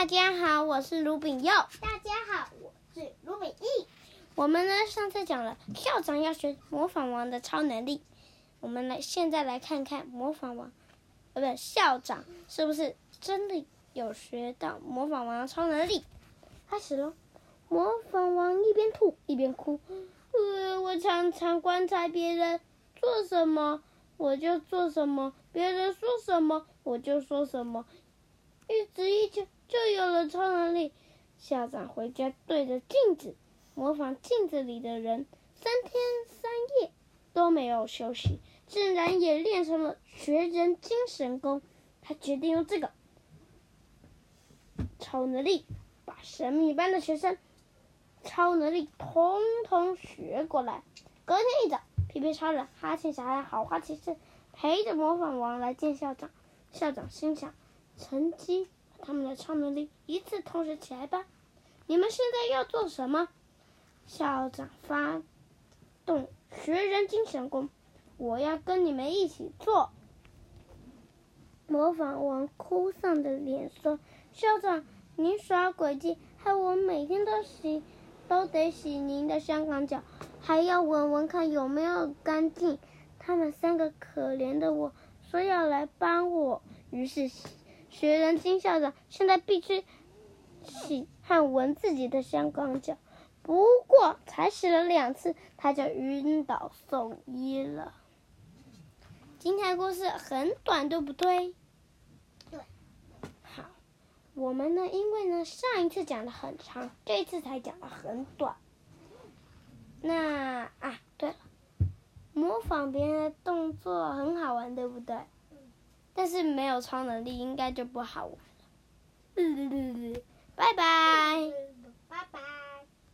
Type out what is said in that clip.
大家好，我是卢炳佑。大家好，我是卢炳义。我们呢，上次讲了校长要学模仿王的超能力，我们来现在来看看模仿王，呃，不对，校长是不是真的有学到模仿王的超能力？开始喽！模仿王一边吐一边哭，呃，我常常观察别人做什么，我就做什么；别人说什么，我就说什么。一直一直就有了超能力。校长回家对着镜子模仿镜子里的人，三天三夜都没有休息，竟然也练成了学人精神功。他决定用这个超能力，把神秘班的学生超能力统统学过来。隔天一早，皮皮超人、哈欠小孩、好花骑士陪着模仿王来见校长。校长心想。趁机把他们的超能力一次同时起来吧！你们现在要做什么？校长发动学人精神功，我要跟你们一起做。模仿王哭丧的脸说：“校长，您耍诡计，害我每天都洗，都得洗您的香港脚，还要闻闻看有没有干净。他们三个可怜的我，说要来帮我，于是。”学人精校长现在必须洗和闻自己的香港脚，不过才洗了两次，他就晕倒送医了。今天的故事很短，对不对？对。好，我们呢，因为呢上一次讲的很长，这一次才讲的很短。那啊，对了，模仿别人的动作很好玩，对不对？但是没有超能力，应该就不好玩了。